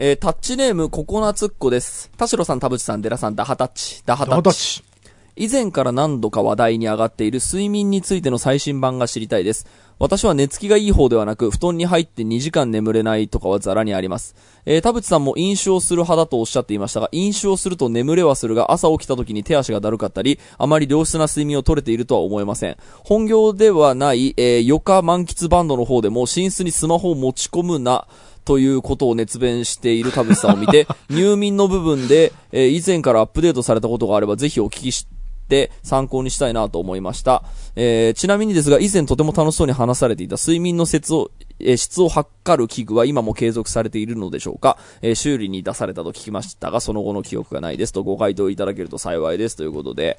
えー、タッチネームココナツッコです。田代さん、田淵さん、デラさん、ダハタッチ、ダハタッチ。以前から何度か話題に上がっている睡眠についての最新版が知りたいです。私は寝つきがいい方ではなく、布団に入って2時間眠れないとかはザラにあります。えー、田淵さんも飲酒をする派だとおっしゃっていましたが、飲酒をすると眠れはするが、朝起きた時に手足がだるかったり、あまり良質な睡眠を取れているとは思えません。本業ではない、えー、余暇満喫バンドの方でも、寝室にスマホを持ち込むな、ということを熱弁している田淵さんを見て、入眠の部分で、えー以前からアップデートされたことがあれば、ぜひお聞きして、参考にしたいなと思いました。えーちなみにですが、以前とても楽しそうに話されていた睡眠の質を、えー質を測る器具は今も継続されているのでしょうか、えー修理に出されたと聞きましたが、その後の記憶がないですとご回答いただけると幸いですということで、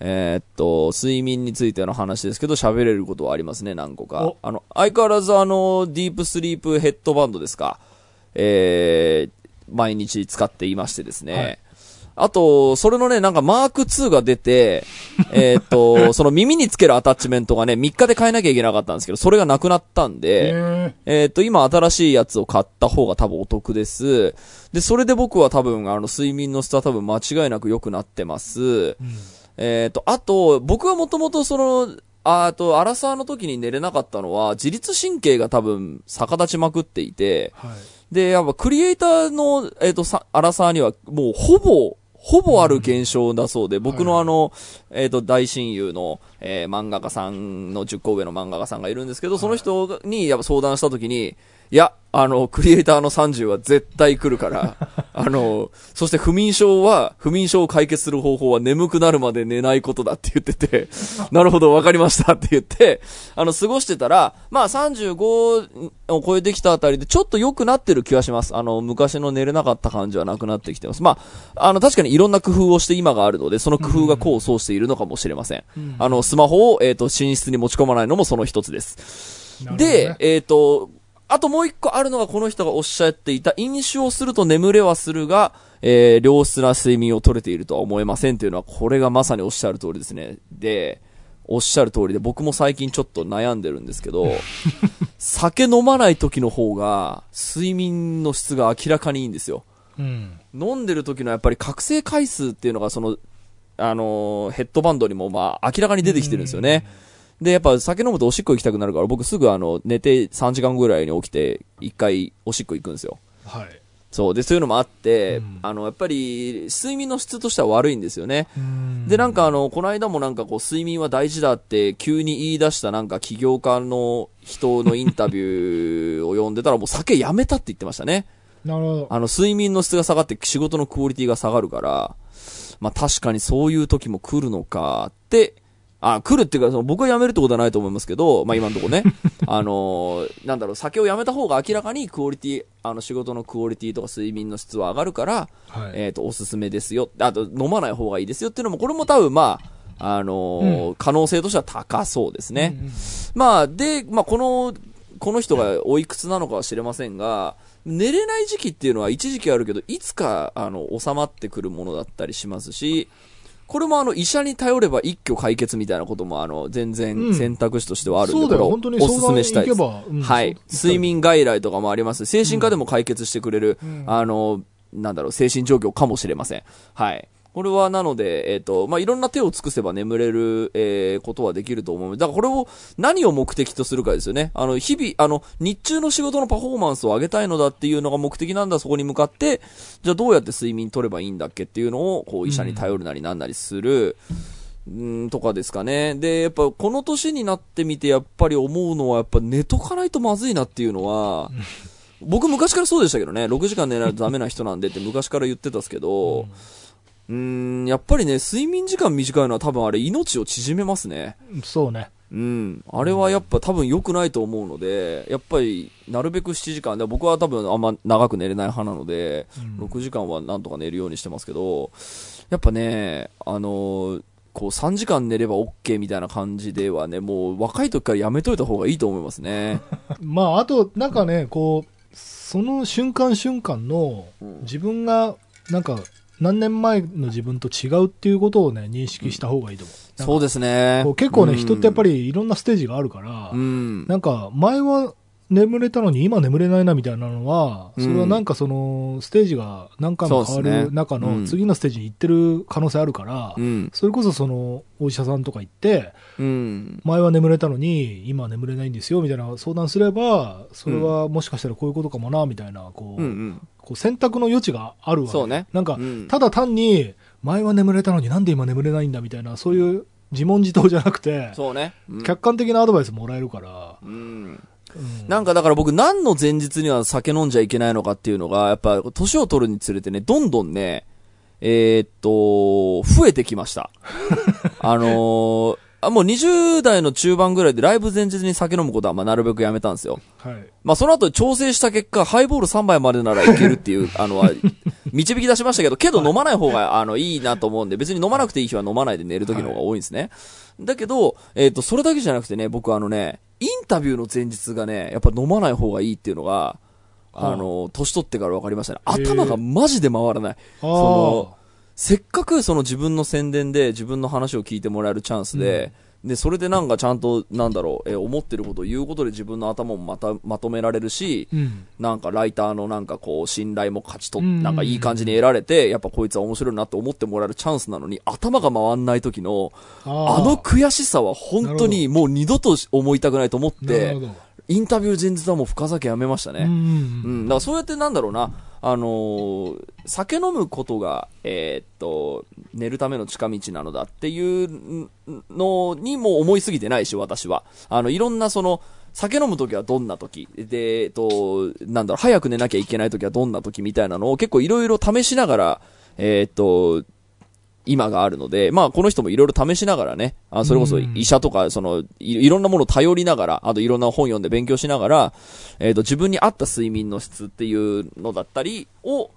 えーっと、睡眠についての話ですけど、喋れることはありますね、何個かお。あの、相変わらずあの、ディープスリープヘッドバンドですか？えー毎日使っていましてですね。はいあと、それのね、なんかマーク2が出て、えーっと、その耳につけるアタッチメントがね、3日で変えなきゃいけなかったんですけど、それがなくなったんで、ええーっと、今新しいやつを買った方が多分お得です。で、それで僕は多分、あの、睡眠の質は多分間違いなく良くなってます。えーっと、あと、僕はもともとその、ああと、アラサーの時に寝れなかったのは、自律神経が多分逆立ちまくっていて、はい。で、やっぱクリエイターの、えっ、と、さ、アラサーには、もうほぼ、ほぼある現象だそうで、僕のあの、えっ、と、大親友の、えー漫画家さんの10個上の漫画家さんがいるんですけど、その人にやっぱ相談したときに、いや、あの、クリエイターの30は絶対来るから、あの、そして不眠症は、不眠症を解決する方法は眠くなるまで寝ないことだって言ってて、なるほど、わかりましたって言って、あの、過ごしてたら、まあ35を超えてきたあたりでちょっと良くなってる気はします。あの、昔の寝れなかった感じはなくなってきてます。まあ、あの、確かにいろんな工夫をして今があるので、その工夫が功を奏しているのかもしれません。あの、スマホを、えっ、と、寝室に持ち込まないのもその一つです。ねで、えっ、と、あともう一個あるのがこの人がおっしゃっていた、飲酒をすると眠れはするが、えー良質な睡眠を取れているとは思えませんというのは、これがまさにおっしゃる通りですね。で、おっしゃる通りで、僕も最近ちょっと悩んでるんですけど、酒飲まない時の方が、睡眠の質が明らかにいいんですよ。うん。飲んでる時のやっぱり覚醒回数っていうのがその、あのーヘッドバンドにもまあ明らかに出てきてるんですよね。で、やっぱ酒飲むとおしっこ行きたくなるから、僕すぐあの、寝て3時間ぐらいに起きて、1回おしっこ行くんですよ。はい。そう。で、そういうのもあって、うんあの、やっぱり、睡眠の質としては悪いんですよね。うんで、なんかあの、この間もなんかこう、睡眠は大事だって急に言い出したなんか起業家の人のインタビューを読んでたらもう酒やめたって言ってましたね。なるほど。あの、睡眠の質が下がって仕事のクオリティが下がるから、まあ確かにそういう時も来るのかって、あ、来るっていうか、その僕は辞めるってことはないと思いますけど、まあ今のところね、あのーなんだろう、酒をやめた方が明らかにクオリティ、あの仕事のクオリティとか睡眠の質は上がるから、はい。えっ、と、おすすめですよ。あと、飲まない方がいいですよっていうのも、これも多分まあ、あのー可能性としては高そうですね。うんうんまあ、で、まあ、この、この人がおいくつなのかは知れませんが、寝れない時期っていうのは一時期あるけど、いつか、あの、収まってくるものだったりしますし、これもあの、医者に頼れば一挙解決みたいなことも、あの、全う然ん選択肢としてはあるんで、そうだよ、これをおすすめしたいです。うんはい。睡眠外来とかもあります。精神科でも解決してくれる、うんあの、なんだろう、精神状況かもしれません。はい。これはなので、えっ、と、まあ、いろんな手を尽くせば眠れる、えーことはできると思う。だからこれを何を目的とするかですよね。あの、日々、あの、日中の仕事のパフォーマンスを上げたいのだっていうのが目的なんだ、そこに向かって、じゃあどうやって睡眠取ればいいんだっけっていうのを、こう、医者に頼るなりなんなりする。うん、とかですかね。で、やっぱこの年になってみてやっぱり思うのはやっぱ寝とかないとまずいなっていうのは、僕昔からそうでしたけどね、6時間寝ないとダメな人なんでって昔から言ってたんですけど、うーん、やっぱりね、睡眠時間短いのは多分あれ命を縮めますね。そうね。うん。あれはやっぱ多分良くないと思うので、やっぱりなるべく7時間で、僕は多分あんま長く寝れない派なので、うん6時間はなんとか寝るようにしてますけど、やっぱね、あのーこう3時間寝れば OK みたいな感じではね、もう若い時からやめといた方がいいと思いますね。まあ、あと、なんかね、こう、その瞬間瞬間のうん自分が、なんか、何年前の自分と違うっていうことをね、認識した方がいいと思う。そうですね。結構ね、うん人ってやっぱりいろんなステージがあるから、うん。なんか、前は、眠れたのに今眠れないなみたいなのは、うん。それはなんかその、ステージが何回も変わる中うん。の次のステージに行ってる可能性あるから、うん。それこそその、お医者さんとか行って、うん。前は眠れたのに今は眠れないんですよみたいな相談すれば、それはもしかしたらこういうことかもな、みたいな、こう、選択の余地があるわけ。ね。なんか、うん。ただ単に、前は眠れたのになんで今眠れないんだみたいな、そういう自問自答じゃなくて、そうね。うん。客観的なアドバイスもらえるから、うん。うんなんかだから僕何の前日には酒飲んじゃいけないのかっていうのが、やっぱ年を取るにつれてね、どんどんね、えーっと、増えてきました。あのーあ、もう20代の中盤ぐらいでライブ前日に酒飲むことはまあなるべくやめたんですよ。はい。まあその後調整した結果、ハイボール3杯までならいけるっていう、あのは、導き出しましたけど、けど飲まない方が、あの、いいなと思うんで、別に飲まなくていい日は飲まないで寝る時の方が多いんですね。だけど、えっ、と、それだけじゃなくてね、僕あのね、インタビューの前日がね、やっぱ飲まない方がいいっていうのが、あの、年取ってから分かりましたね。頭がマジで回らない。あそのせっかくその自分の宣伝で自分の話を聞いてもらえるチャンスで、で、それでなんかちゃんと、なんだろう、えー思ってることを言うことで自分の頭もまた、まとめられるし、あ、うん。なんかライターのなんかこう、信頼も勝ち取っうんなんかいい感じに得られて、やっぱこいつは面白いなって思ってもらえるチャンスなのに、頭が回んない時の、ああの悔しさは本当にもう二度と思いたくないと思って。インタビュー前日はもう深酒やめましたね。うんうんううんん、だからそうやってなんだろうな、あのー酒飲むことが、えーっと、寝るための近道なのだっていうのにも思いすぎてないし、私は。あの、いろんなその、酒飲むときはどんなときで、えっと、なんだろう、早く寝なきゃいけないときはどんなときみたいなのを結構いろいろ試しながら、えーっと、今があるので、まあこの人もいろいろ試しながらね、あそれこそ医者とか、そのい、いろんなものを頼りながら、あといろんな本読んで勉強しながら、えっ、と、自分に合った睡眠の質っていうのだったりを、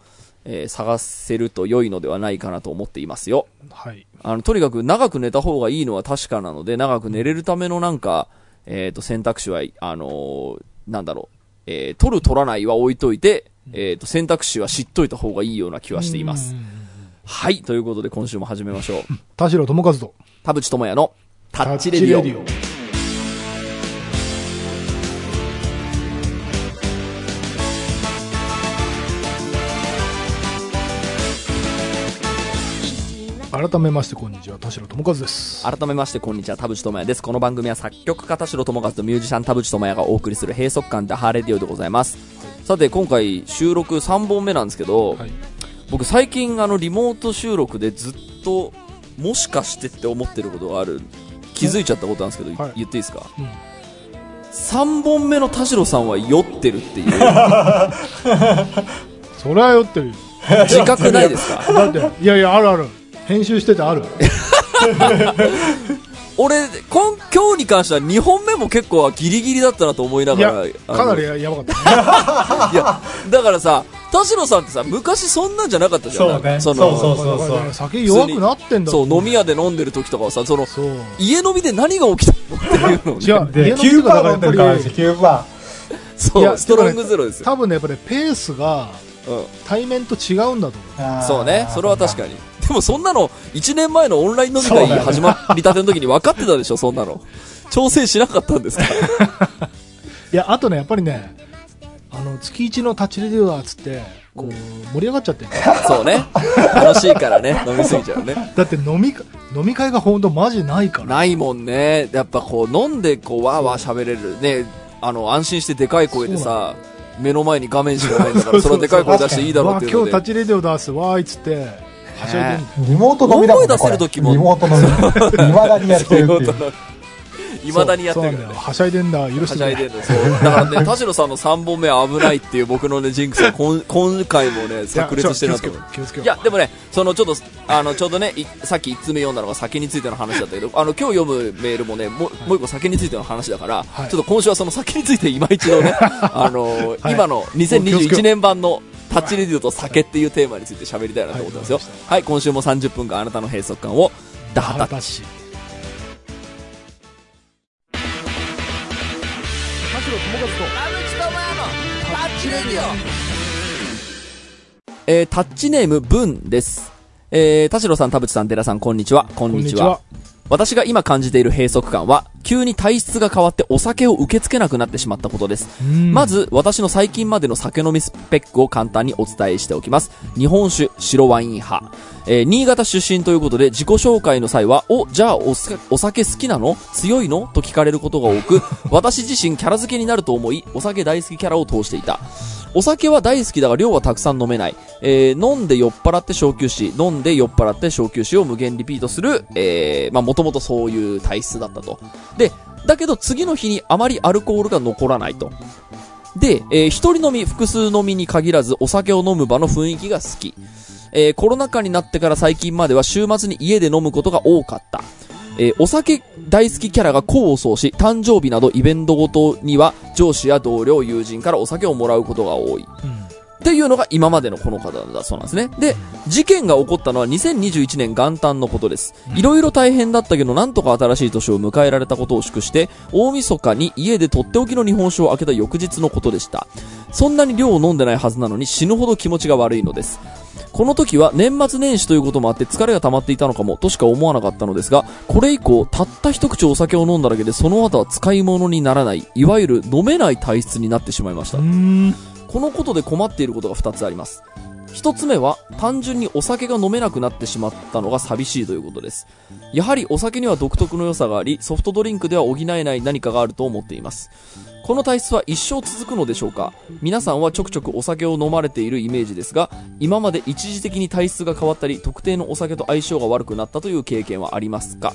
えー探せると良いのではないかなと思っていますよ。はい。あの、とにかく長く寝た方がいいのは確かなので、長く寝れるためのなんか、えっ、と、選択肢は、あのーなんだろう、えー取る取らないは置いといて、えっ、と、選択肢は知っといた方がいいような気はしていますうん。はい。ということで今週も始めましょう。田代智一と、田淵智也のタッチレディオ。タッチレディオ改めましてこんにちは、田代智一です。改めましてこんにちは田淵智也ですこの番組は作曲家田代智一とミュージシャン田淵智也がお送りする閉塞感打破レディオでございます、さて今回収録3本目なんですけど、はい。僕最近あのリモート収録でずっともしかしてって思ってることがある気づいちゃったことなんですけど、はい言っていいですか？うん。3本目の田代さんは酔ってるっていう それは酔ってるよ。自覚ないですか？だって、いやいや、あるある。編集しててある。俺今今日に関しては2本目も結構ギリギリだったなと思いないがやら、あのかなりややばかったね。いや、だからさ、田代さんってさ、昔そんなんじゃなかったじゃん。そうねそのそうそうそうだから酒弱くなってんだそう、飲み屋で飲んでる時とかはさ、その、そう。家飲みで何が起きたの？っていうのをね違う、で、家飲み9とかバー飲んでるからですよ、9バそう、ストロングゼロですよ。多分ね、やっぱりペースがうん。対面と違うんだと思う。ー。そうね、それは確かに。に。でもそんなの、1年前のオンライン飲み会始まりたての時に分かってたでしょ、そんなの。調整しなかったんですか？いや、あとね、やっぱりね、あの、月一のタッチレディオだっつって、こう、盛り上がっちゃって そうね。楽しいからね、飲みすぎちゃうね。だって飲みか、飲み会がほんとマジないから。ないもんね。やっぱこう、飲んでこう、わーわー喋れる。ね、あの、安心してでかい声でさ、目の前に画面しかないんだから、そ そうそうれでかい声出していいだろうって。今日タッチレディオ出す、わーいっつって、はしゃいでんのリモート飲みだもんね大声出せる時もリモート飲み。未だにやってるっていう。いまだにやってるからね。はしゃいでんだ、許はしてくれ。しゃいでるの。そう。だからね、田代さんの3本目は危ないっていう僕のね、ジンクスが今 今回もね、炸裂してるなと思う。いや、でもね、そのちょっと、あの、ちょうどね、いさっき1つ目読んだのが酒についての話だったけど、あの、今日読むメールもね、もう、もう一個酒についての話だから、はいちょっと今週はその酒について今一度ね、あの、はい今の気をつけよ2021う年版のタッチレディオと酒っていうテーマについて喋りたいなと思ってますよ。はいはい、今週も30分間あなたの閉塞感を、ダハタッチ。えー、タッチネーム、ブンです。えー、田代さん、田淵さん、寺さん、こんにちは。こんにちは。私が今感じている閉塞感は、急に体質が変わってお酒を受け付けなくなってしまったことです。うんまず、私の最近までの酒飲みスペックを簡単にお伝えしておきます。日本酒、白ワイン派。えー新潟出身ということで、自己紹介の際は、お、じゃあお酒好きなの？強いの？と聞かれることが多く、私自身キャラ付けになると思い、お酒大好きキャラを通していた。お酒は大好きだが量はたくさん飲めない。えー飲んで酔っ払って小休止、飲んで酔っ払って小休止を無限リピートする、えー、まあもともとそういう体質だったと。で、だけど次の日にあまりアルコールが残らないと。で、えー一人飲み、複数飲みに限らずお酒を飲む場の雰囲気が好き。えーコロナ禍になってから最近までは週末に家で飲むことが多かった。えーお酒大好きキャラが功を奏し、誕生日などイベントごとには上司や同僚、友人からお酒をもらうことが多い。うんっていうのが今までのこの方だそうなんですね。で、事件が起こったのは2021年元旦のことです。いろいろ大変だったけど、なんとか新しい年を迎えられたことを祝して、大晦日に家でとっておきの日本酒を開けた翌日のことでした。そんなに量を飲んでないはずなのに死ぬほど気持ちが悪いのです。この時は年末年始ということもあって疲れが溜まっていたのかもとしか思わなかったのですが、これ以降、たった一口お酒を飲んだだけでその後は使い物にならない、いわゆる飲めない体質になってしまいましたう。んこのことで困っていることが2つあります。1つ目は、単純にお酒が飲めなくなってしまったのが寂しいということです。やはりお酒には独特の良さがあり、ソフトドリンクでは補えない何かがあると思っています。この体質は一生続くのでしょうか？皆さんはちょくちょくお酒を飲まれているイメージですが、今まで一時的に体質が変わったり、特定のお酒と相性が悪くなったという経験はありますか？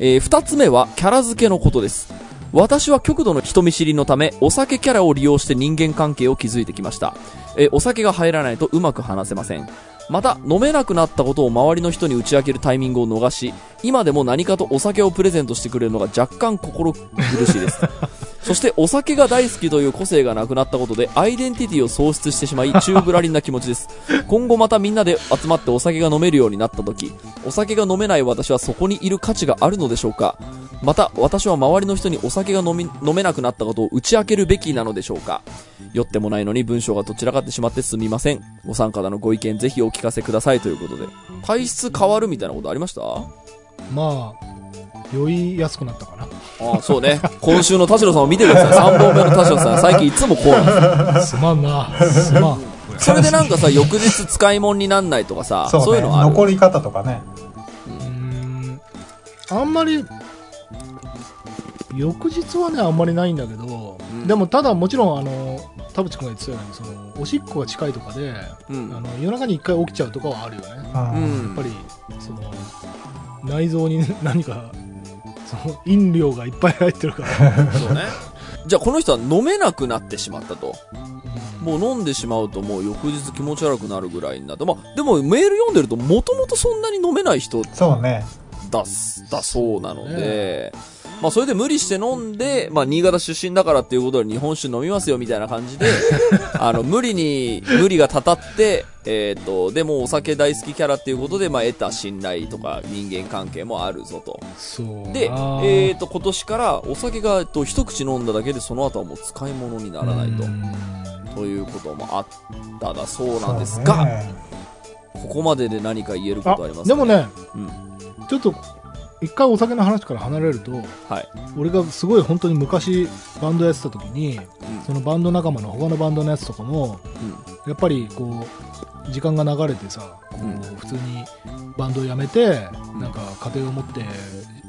えー二つ目は、キャラ付けのことです。私は極度の人見知りのため、お酒キャラを利用して人間関係を築いてきました。えお酒が入らないとうまく話せません。また、飲めなくなったことを周りの人に打ち明けるタイミングを逃し、今でも何かとお酒をプレゼントしてくれるのが若干心苦しいです。そして、お酒が大好きという個性がなくなったことで、アイデンティティを喪失してしまい、宙ぶらりんな気持ちです。今後またみんなで集まってお酒が飲めるようになった時、お酒が飲めない私はそこにいる価値があるのでしょうかまた、私は周りの人にお酒が飲み、飲めなくなったことを打ち明けるべきなのでしょうか酔ってもないのに文章がどちらかってしまってすみません。ご参加のご意見ぜひお聞かせくださいということで。体質変わるみたいなことありました？まあ酔いやすくなったかな。ああ、そうね。今週の田代さんを見てください。3本目の田代さん、最近いつもこうなんです。すまんな。すまん。それでなんかさ、翌日使い物になんないとかさ、そうそうねいうのある？残り方とかね。うーん。あんまり翌日はねあんまりないんだけど、うん。でもただもちろんあの田淵君が言ってたようにそのおしっこが近いとかで、うん。あの夜中に一回起きちゃうとかはあるよね。うん。やっぱりその内臓に何かその飲料がいっぱい入ってるから、そうね。じゃあこの人は飲めなくなってしまったと。うんもう飲んでしまうともう翌日気持ち悪くなるぐらいになって。まあ、でもメール読んでるともともとそんなに飲めない人そうねだす、だそうなので、まあそれで無理して飲んで、まあ新潟出身だからっていうことで日本酒飲みますよみたいな感じで、あの、無理に、無理がたたって、えっ、と、でもお酒大好きキャラっていうことで、まあ得た信頼とか人間関係もあるぞと。で、なえっ、と、今年からお酒が、えっと、一口飲んだだけでその後はもう使い物にならないとう。んということもあっただそうなんですが、ねここまでで何か言えるこあとありますでもね、うん。ちょっと一回お酒の話から離れるとはい。俺がすごい本当に昔バンドやってた時にそのバンド仲間の他のバンドのやつとかもうん。やっぱりこう時間が流れてさこううん。普通にバンドを辞めてうん。なんか家庭を持って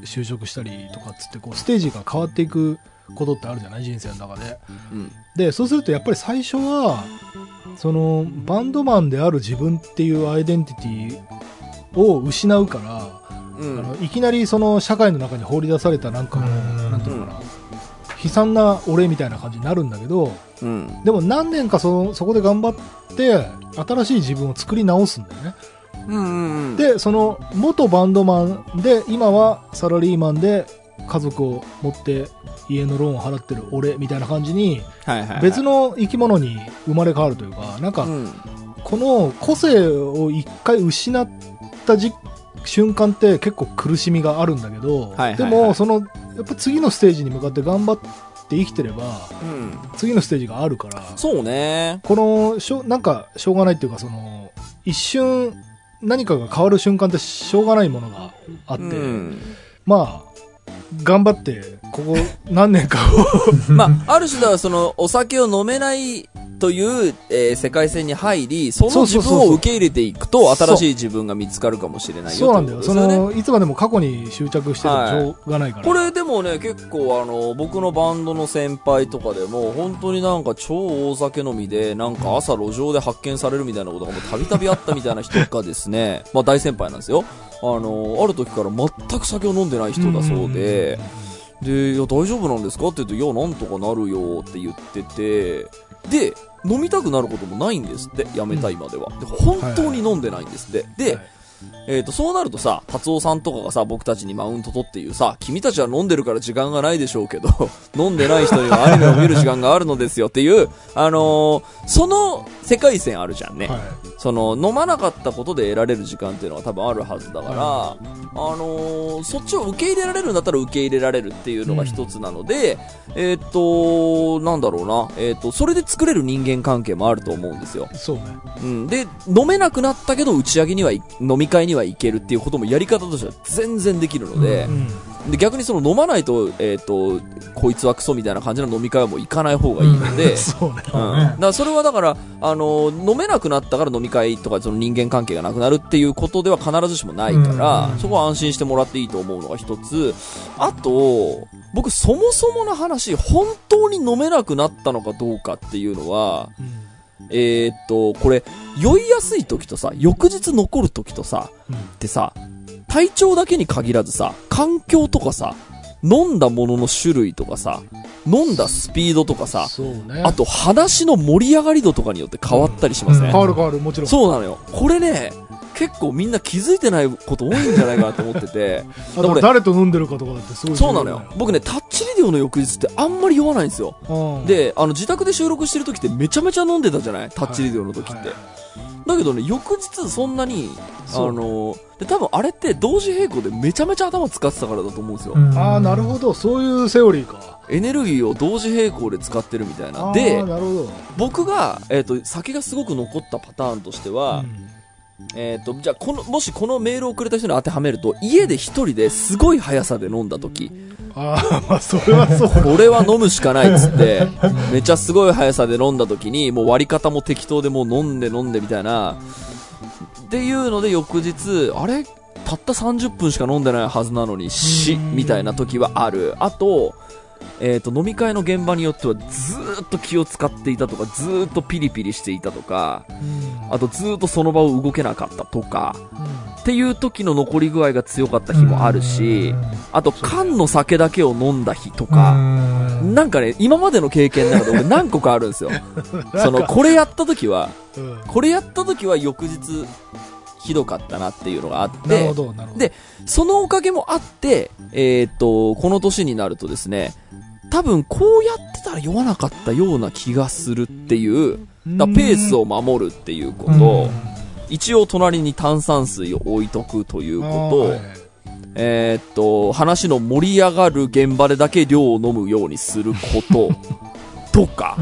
就職したりとかっつってこうステージが変わっていくことってあるじゃない？人生の中で。うん。でそうするとやっぱり最初はそのバンドマンである自分っていうアイデンティティを失うからうん。あのいきなりその社会の中に放り出されたなんかもううんなんていうのかな悲惨な俺みたいな感じになるんだけどうん。でも何年かそのそこで頑張って新しい自分を作り直すんだよねうんうんうん。でその元バンドマンで今はサラリーマンで家族を持って家のローンを払ってる俺みたいな感じに別の生き物に生まれ変わるというかなんかうん。この個性を一回失ったじ瞬間って結構苦しみがあるんだけど、でもそのやっぱ次のステージに向かって頑張って生きてればうん。次のステージがあるからそうね。このしょなんかしょうがないっていうかその一瞬何かが変わる瞬間ってしょうがないものがあって、うん。まあ、頑張って、ここ何年かを、まあ、ある種ではその、お酒を飲めないという、えー世界線に入り、その自分を受け入れていくと、新しい自分が見つかるかもしれないよそうなんだよ。そ。の、いつまでも過去に執着しててもしょうがないから。これでもね、結構あの、僕のバンドの先輩とかでも、本当になんか超大酒飲みで、なんか朝路上で発見されるみたいなことがたびたびあったみたいな人がですね、まあ大先輩なんですよ。あの、ある時から全く酒を飲んでない人だそうで、で、いや、大丈夫なんですか？って言うと、いや、なんとかなるよって言ってて、で、飲みたくなることもないんですって、やめた今では。で、本当に飲んでないんですって。で、はいえっ、と、そうなるとさ、達夫さんとかがさ、僕たちにマウント取っていうさ、君たちは飲んでるから時間がないでしょうけど、飲んでない人にはアニメを見る時間があるのですよっていう、あのーその世界線あるじゃんね。はい。その、飲まなかったことで得られる時間っていうのが多分あるはずだから、あのーそっちを受け入れられるんだったら受け入れられるっていうのが一つなので、えーっと、なんだろうな、えーっと、それで作れる人間関係もあると思うんですよ。そうね。うん。で、飲めなくなったけど打ち上げにはい、飲み会には行けるっていうこともやり方としては全然できるので、うん。で逆にその飲まないと、えーっと、こいつはクソみたいな感じの飲み会はもう行かない方がいいので、そうね。うん、だそれはだから、あの飲めなくなったから飲み会とかその人間関係がなくなるっていうことでは必ずしもないから、うん。そこは安心してもらっていいと思うのが一つ。あと、僕そもそもの話、本当に飲めなくなったのかどうかっていうのは、うん。えーっと、これ、酔いやすい時とさ、翌日残る時とさ、うん。ってさ、体調だけに限らずさ、環境とかさ、飲んだものの種類とかさ、飲んだスピードとかさ、ね。あと話の盛り上がり度とかによって変わったりしますね。うん変わる変わる、もちろん。そうなのよ。これね、結構みんな気づいてないこと多いんじゃないかなと思ってて。あと誰と飲んでるかとかだってすごいそうなのよ。僕ね、タッチリデオの翌日ってあんまり酔わないんですよ。うんで、あの、自宅で収録してる時ってめちゃめちゃ飲んでたじゃない？タッチリデオの時って。はいだけどね、翌日そんなに、あの、で、多分あれって同時並行でめちゃめちゃ頭使ってたからだと思うんですよ。ああ、なるほど。そういうセオリーか。エネルギーを同時並行で使ってるみたいな。あでー、なるほど。僕が、えっ、と、酒がすごく残ったパターンとしては、うんえっ、と、じゃあ、この、もしこのメールをくれた人に当てはめると、家で一人ですごい速さで飲んだ時、ああ、まあ、それはそう。これは飲むしかないっつって、めっちゃすごい速さで飲んだ時に、もう割り方も適当でもう飲んで飲んでみたいな、っていうので翌日、あれ？たった30分しか飲んでないはずなのに、し、みたいな時はある。あと、えっ、と、飲み会の現場によってはずーっと気を使っていたとか、ずーっとピリピリしていたとか、あとずーっとその場を動けなかったとか、っていう時の残り具合が強かった日もあるし、あと缶の酒だけを飲んだ日とか、なんかね、今までの経験の中で俺何個かあるんですよ。その、これやった時は、うん。これやった時は翌日、ひどかったなっていうのがあって。でそのおかげもあって、えーっと、この年になるとですね、多分こうやってたら酔わなかったような気がするっていう、だペースを守るっていうこと、一応隣に炭酸水を置いとくということ、えーっと、話の盛り上がる現場でだけ量を飲むようにすること、とか、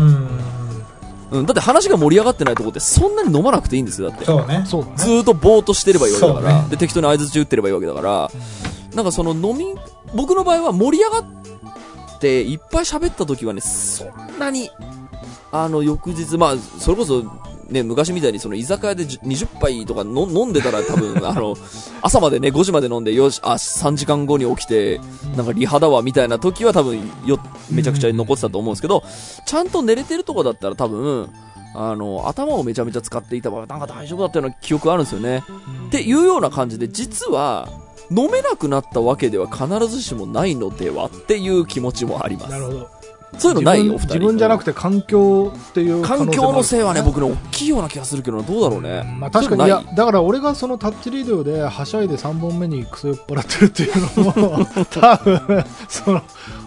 うん、だって話が盛り上がってないとこってそんなに飲まなくていいんですよ、だって。そうね。そうだね。ずーっとぼーっとしてればいいわけだから、そうねで、適当に合図打ってればいいわけだから、なんかその飲み、僕の場合は盛り上がっていっぱい喋った時はね、そんなに、あの、翌日、まあ、それこそ、ね、昔みたいにその居酒屋で20杯とか飲んでたら多分、あの、朝までね、5時まで飲んで、よし、あ、3時間後に起きて、なんかリハだわ、みたいな時は多分、よ、めちゃくちゃ残ってたと思うんですけど、ちゃんと寝れてるとこだったら多分、あの、頭をめちゃめちゃ使っていた場合、なんか大丈夫だったような記憶あるんですよね。っていうような感じで、実は、飲めなくなったわけでは必ずしもないのではっていう気持ちもあります。なるほど。そういうのない自分お二人。自分じゃなくて環境っていう可能性環境のせいはね、僕ね、大きいような気がするけどな、どうだろうね。まあ確かに、いやだから俺がそのタッチリデオではしゃいで3本目にクソ酔っ払ってるっていうのも、多分、その、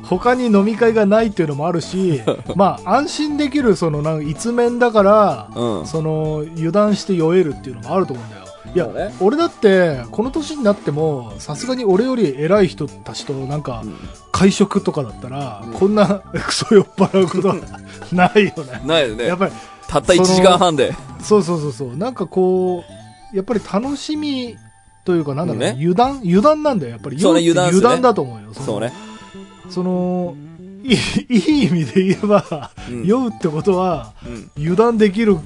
他に飲み会がないっていうのもあるし、まあ安心できるそのなんか一面だから、うん。その油断して酔えるっていうのもあると思うんだよ。いや、俺だってこの年になってもさすがに俺より偉い人たちとなんかうん会食とかだったら、うんこんな クソ酔っ払うことは ないよね。ないよねやっ。ぱりたった1時間半で。そうそうそうそうなんかこうやっぱり楽しみというか、なんだろうねね、油断油断なんだよ、やっぱり。そう油断ね油断だと思うよ。のそうね。その、いい意味で言えば、うん酔うってことは、うん。油断できる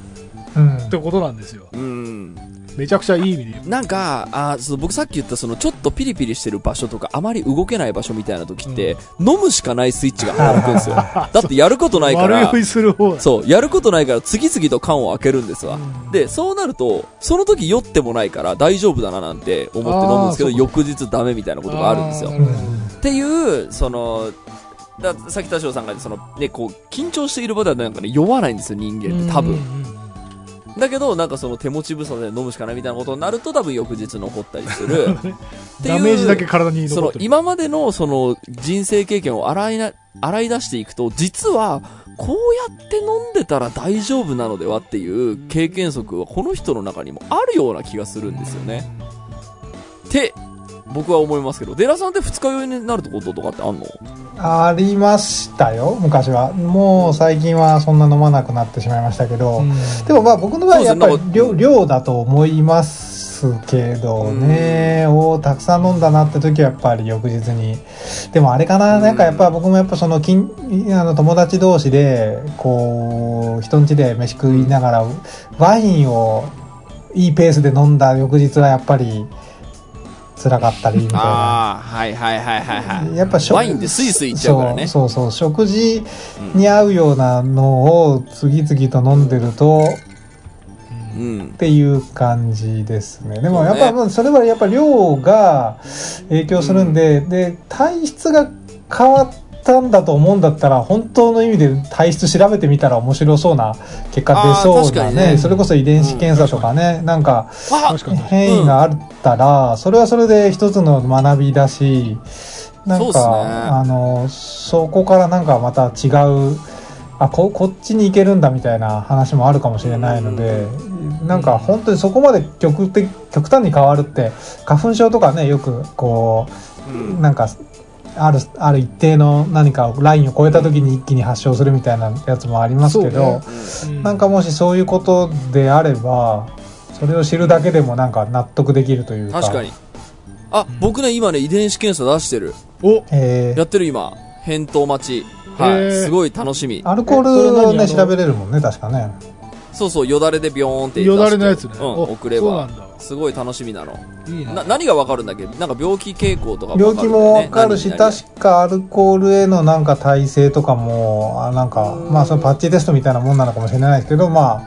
うんってことなんですよ。うん。めちゃくちゃいい意味で。なんか、あーそう僕さっき言ったそのちょっとピリピリしてる場所とかあまり動けない場所みたいな時って、飲むしかないスイッチが働くんですよ。だってやることないから悪酔い、する方だ。そう、やることないから次々と缶を開けるんですわ。うんで、そうなると、その時酔ってもないから大丈夫だななんて思って飲むんですけど、翌日ダメみたいなことがあるんですよっていう、その、ださっき田代さんがその、ね、こう、緊張している場ではなんかね、酔わないんですよ、人間って多分。だけど、なんかその手持ち無沙汰で飲むしかないみたいなことになると多分翌日残ったりする。ダメージだけ体にその残ってる。今までのその人生経験を洗いな、洗い出していくと、実は、こうやって飲んでたら大丈夫なのではっていう経験則はこの人の中にもあるような気がするんですよね。って、僕は思いますけど、デラさんって二日酔いになることとかってあんの？ありましたよ、昔は。もう最近はそんな飲まなくなってしまいましたけど、うん。でもまあ僕の場合はやっぱり量量だと思いますけどね、をたくさん飲んだなって時はやっぱり翌日に。でもあれかな、なんかやっぱ僕もやっぱその近あの友達同士で、こう、人ん家で飯食いながら、ワインをいいペースで飲んだ翌日はやっぱり辛かったりみたいな。ああ、はいはいはいはいはい。やっぱ食ワインってスイスイいっちゃうからね。そうそうそう食事に合うようなのを次々と飲んでるとうんっ。ていう感じですねでもやっぱまあそれはやっぱ量が影響するんで、で体質が変わったんだと思うんだったら本当の意味で体質調べてみたら面白そうな結果出そうだねにねそれこそ遺伝子検査とかね、なんかあ確かに。変異があったら、それはそれで一つの学びだし、なんか、ね。あの、そこからなんかまた違う、あ、こ、こっちに行けるんだみたいな話もあるかもしれないので、なんか本当にそこまで極的、極端に変わるって、花粉症とかね、よくこうん。う、なんか、ある、ある一定の何かラインを超えた時に一気に発症するみたいなやつもありますけど、うんなんかもしそういうことであれば、それを知るだけでもなんか納得できるというか。確かに。あ、僕ね、今ね、遺伝子検査出してる。おえーやってる今。返答待ち。はい。すごい楽しみ。アルコールをね、の調べれるもんね、確かね。そうそう、よだれでビョーンってよだれのやつね。うん、お送ればそうなん。だ。すごい楽しみなの。いいね。な、何がわかるんだっけ？なんか病気傾向とか病気もわかるし、確かアルコールへのなんか耐性とかも、あなんか、まあそのパッチテストみたいなもんなのかもしれないですけど、ま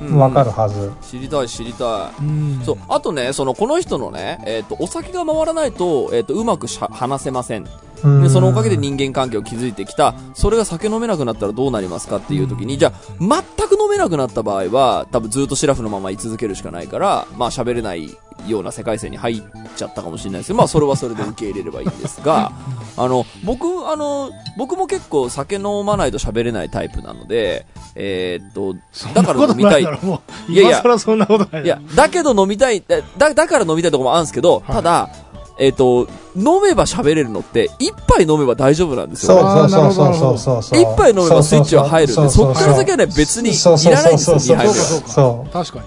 うんあ、わかるはず。知りたい知りたい。うんそう。あとね、その、この人のね、えっ、と、お酒が回らないと、えっ、と、うまくしゃ話せません。うん。で、そのおかげで人間関係を築いてきた、それが酒飲めなくなったらどうなりますかっていう時に、じゃあ、全く飲めなくなった場合は、多分ずっとシラフのまま居続けるしかないから、まあ喋れないような世界線に入っちゃったかもしれないです。けど、まあそれはそれで受け入れればいいんですが、あの、僕、あの、僕も結構酒飲まないと喋れないタイプなので、えーっと、だから飲みたい。いやいや。今更そんなことないいや、だけど飲みたい、だ、だだから飲みたいとこもあるんですけど、ただ、えっ、と、飲めば喋れるのって、一杯飲めば大丈夫なんですそうよ。そうそうそうそうそうそう。一杯飲めばスイッチは入るんで、そっから先はね、別にいらないんですよ、2杯目は。そうかそ確かに。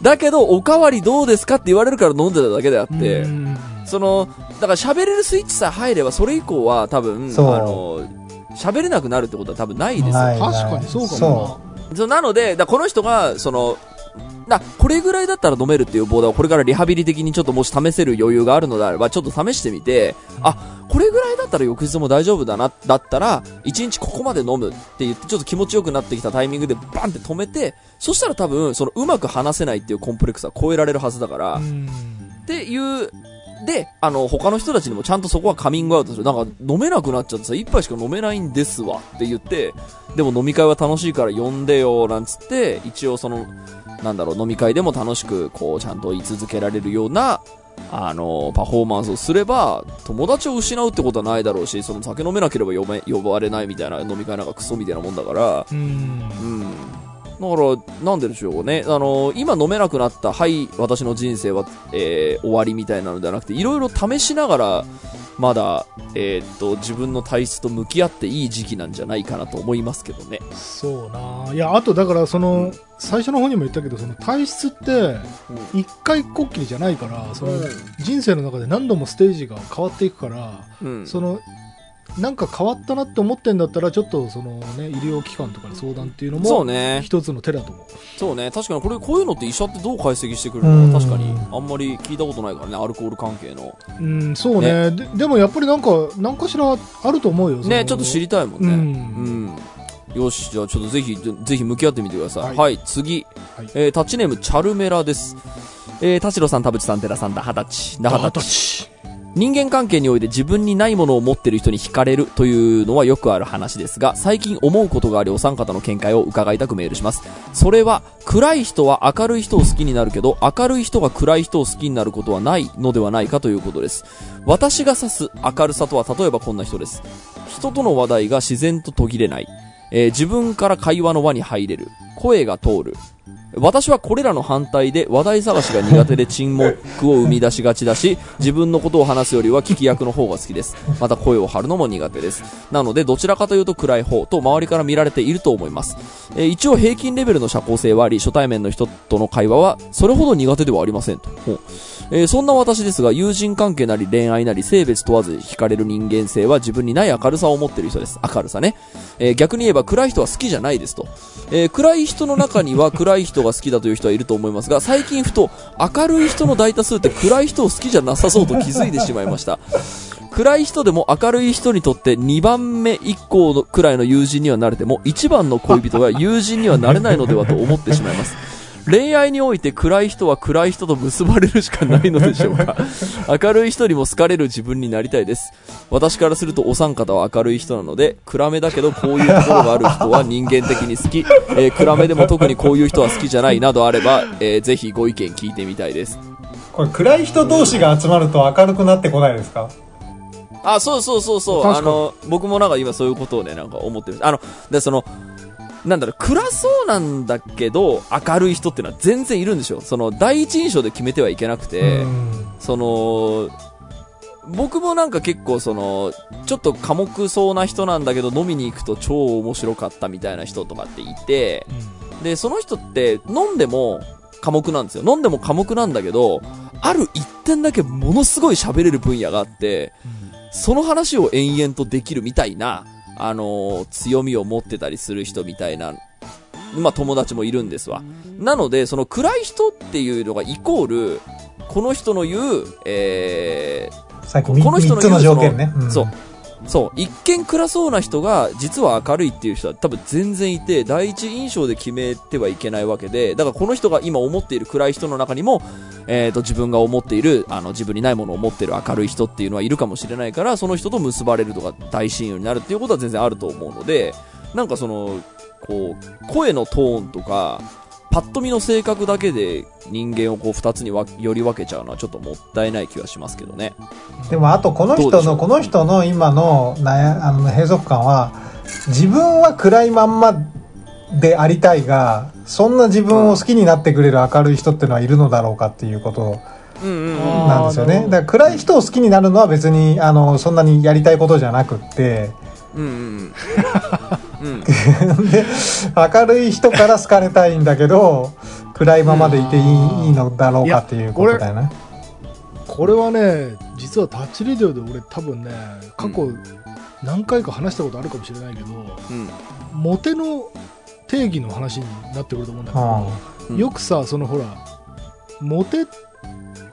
だけど、おかわりどうですかって言われるから飲んでただけであってう、んその、だから喋れるスイッチさえ入れば、それ以降は多分、あそうの、喋れなくなるってことは多分ないですよ。確かにそうかもそうなので、だこの人が、その、な、これぐらいだったら飲めるっていうボーダーをこれからリハビリ的にちょっともし試せる余裕があるのであれば、ちょっと試してみて、あ、これぐらいだったら翌日も大丈夫だな、だったら、1日ここまで飲むって言って、ちょっと気持ちよくなってきたタイミングでバンって止めて、そしたら多分、そのうまく話せないっていうコンプレックスは超えられるはずだから、っていう、で、あの、他の人たちにもちゃんとそこはカミングアウトする。なんか、飲めなくなっちゃってさ、一杯しか飲めないんですわって言って、でも飲み会は楽しいから呼んでよ、なんつって、一応その、なんだろう、飲み会でも楽しく、こう、ちゃんと居続けられるような、あの、パフォーマンスをすれば、友達を失うってことはないだろうし、その酒飲めなければ呼べ呼ばれないみたいな飲み会なんかクソみたいなもんだから、うんうん。だから、なんででしょうね。あの、今飲めなくなった、はい、私の人生は、えー終わりみたいなのではなくて、いろいろ試しながらまだ、えーっと、自分の体質と向き合っていい時期なんじゃないかなと思いますけどね。そうな。いや、あとだから、その、最初の方にも言ったけど、その体質って、一回こっきりじゃないから、その、人生の中で何度もステージが変わっていくから、うん。その、なんか変わったなって思ってんだったら、ちょっとそのね、医療機関とかに相談っていうのも、そうね。一つの手だと思う。そうね。確かにこれ、こういうのって医者ってどう解析してくれるの？かうん確かに、あんまり聞いたことないからね、アルコール関係の。うん、そうね。ででもやっぱりなんか、なんかしらあると思うよ。ね、ちょっと知りたいもんね。ううんん。よし、じゃあちょっとぜひ、ぜひ向き合ってみてください。は、はいい次。はいえータッチネーム、チャルメラです。えー、田代さん、田淵さん、寺さん、だはたち。だ二ち。十歳。人間関係において自分にないものを持ってる人に惹かれるというのはよくある話ですが、最近思うことがありお三方の見解を伺いたくメールします。それは、暗い人は明るい人を好きになるけど、明るい人が暗い人を好きになることはないのではないかということです。私が指す明るさとは例えばこんな人です。人との話題が自然と途切れない。えー自分から会話の輪に入れる。声が通る。私はこれらの反対で話題探しが苦手で沈黙を生み出しがちだし、自分のことを話すよりは聞き役の方が好きです。また声を張るのも苦手です。なのでどちらかというと暗い方と周りから見られていると思います。えー一応平均レベルの社交性はあり、初対面の人との会話はそれほど苦手ではありませんと。えーそんな私ですが、友人関係なり恋愛なり性別問わず惹かれる人間性は自分にない明るさを持っている人です。明るさね。えー逆に言えば暗い人は好きじゃないですと。え暗い人の中には暗い人が好きだという人はいると思いますが、最近ふと明るい人の大多数って暗い人を好きじゃなさそうと気づいてしまいました。暗い人でも明るい人にとって2番目以降のくらいの友人にはなれても1番の恋人は友人にはなれないのではと思ってしまいます。恋愛において暗い人は暗い人と結ばれるしかないのでしょうか？明るい人にも好かれる自分になりたいです。私からするとお三方は明るい人なので、暗めだけどこういうところがある人は人間的に好き、えー暗めでも特にこういう人は好きじゃないなどあれば、えーぜひご意見聞いてみたいです。これ暗い人同士が集まると明るくなってこないですか？あ、そうそうそうそう。あの、僕もなんか今そういうことをね、なんか思ってる。あの、で、その、なんだろう、暗そうなんだけど、明るい人っていうのは全然いるんでしょ。その、第一印象で決めてはいけなくて、うんその、僕もなんか結構その、ちょっと寡黙そうな人なんだけど飲みに行くと超面白かったみたいな人とかっていて、で、その人って飲んでも寡黙なんですよ。飲んでも寡黙なんだけど、ある一点だけものすごい喋れる分野があって、その話を延々とできるみたいな、あのー強みを持ってたりする人みたいな、まあ友達もいるんですわ。なので、その暗い人っていうのがイコール、この人の言う、えさっきみこの人3つのの言う条件ね。んそう。そう、一見暗そうな人が、実は明るいっていう人は多分全然いて、第一印象で決めてはいけないわけで、だからこの人が今思っている暗い人の中にも、えーと、自分が思っている、あの、自分にないものを持っている明るい人っていうのはいるかもしれないから、その人と結ばれるとか大親友になるっていうことは全然あると思うので、なんかその、こう、声のトーンとか、パッと見の性格だけで人間をこう二つにわより分けちゃうのはちょっともったいない気はしますけどね。でもあとこの人の、この人の今の悩あの閉塞感は、自分は暗いまんまでありたいが、そんな自分を好きになってくれる明るい人ってのはいるのだろうかっていうことなんですよね。だから暗い人を好きになるのは別に、あの、そんなにやりたいことじゃなくって、うんうんうん。明るい人から好かれたいんだけど、暗いままでいていい,、のだろうかっていうことだよね。これはね、実はタッチレディオで俺多分ね、過去何回か話したことあるかもしれないけど、うん。モテの定義の話になってくると思うんだけど、うんよくさ、そのほら、モテ、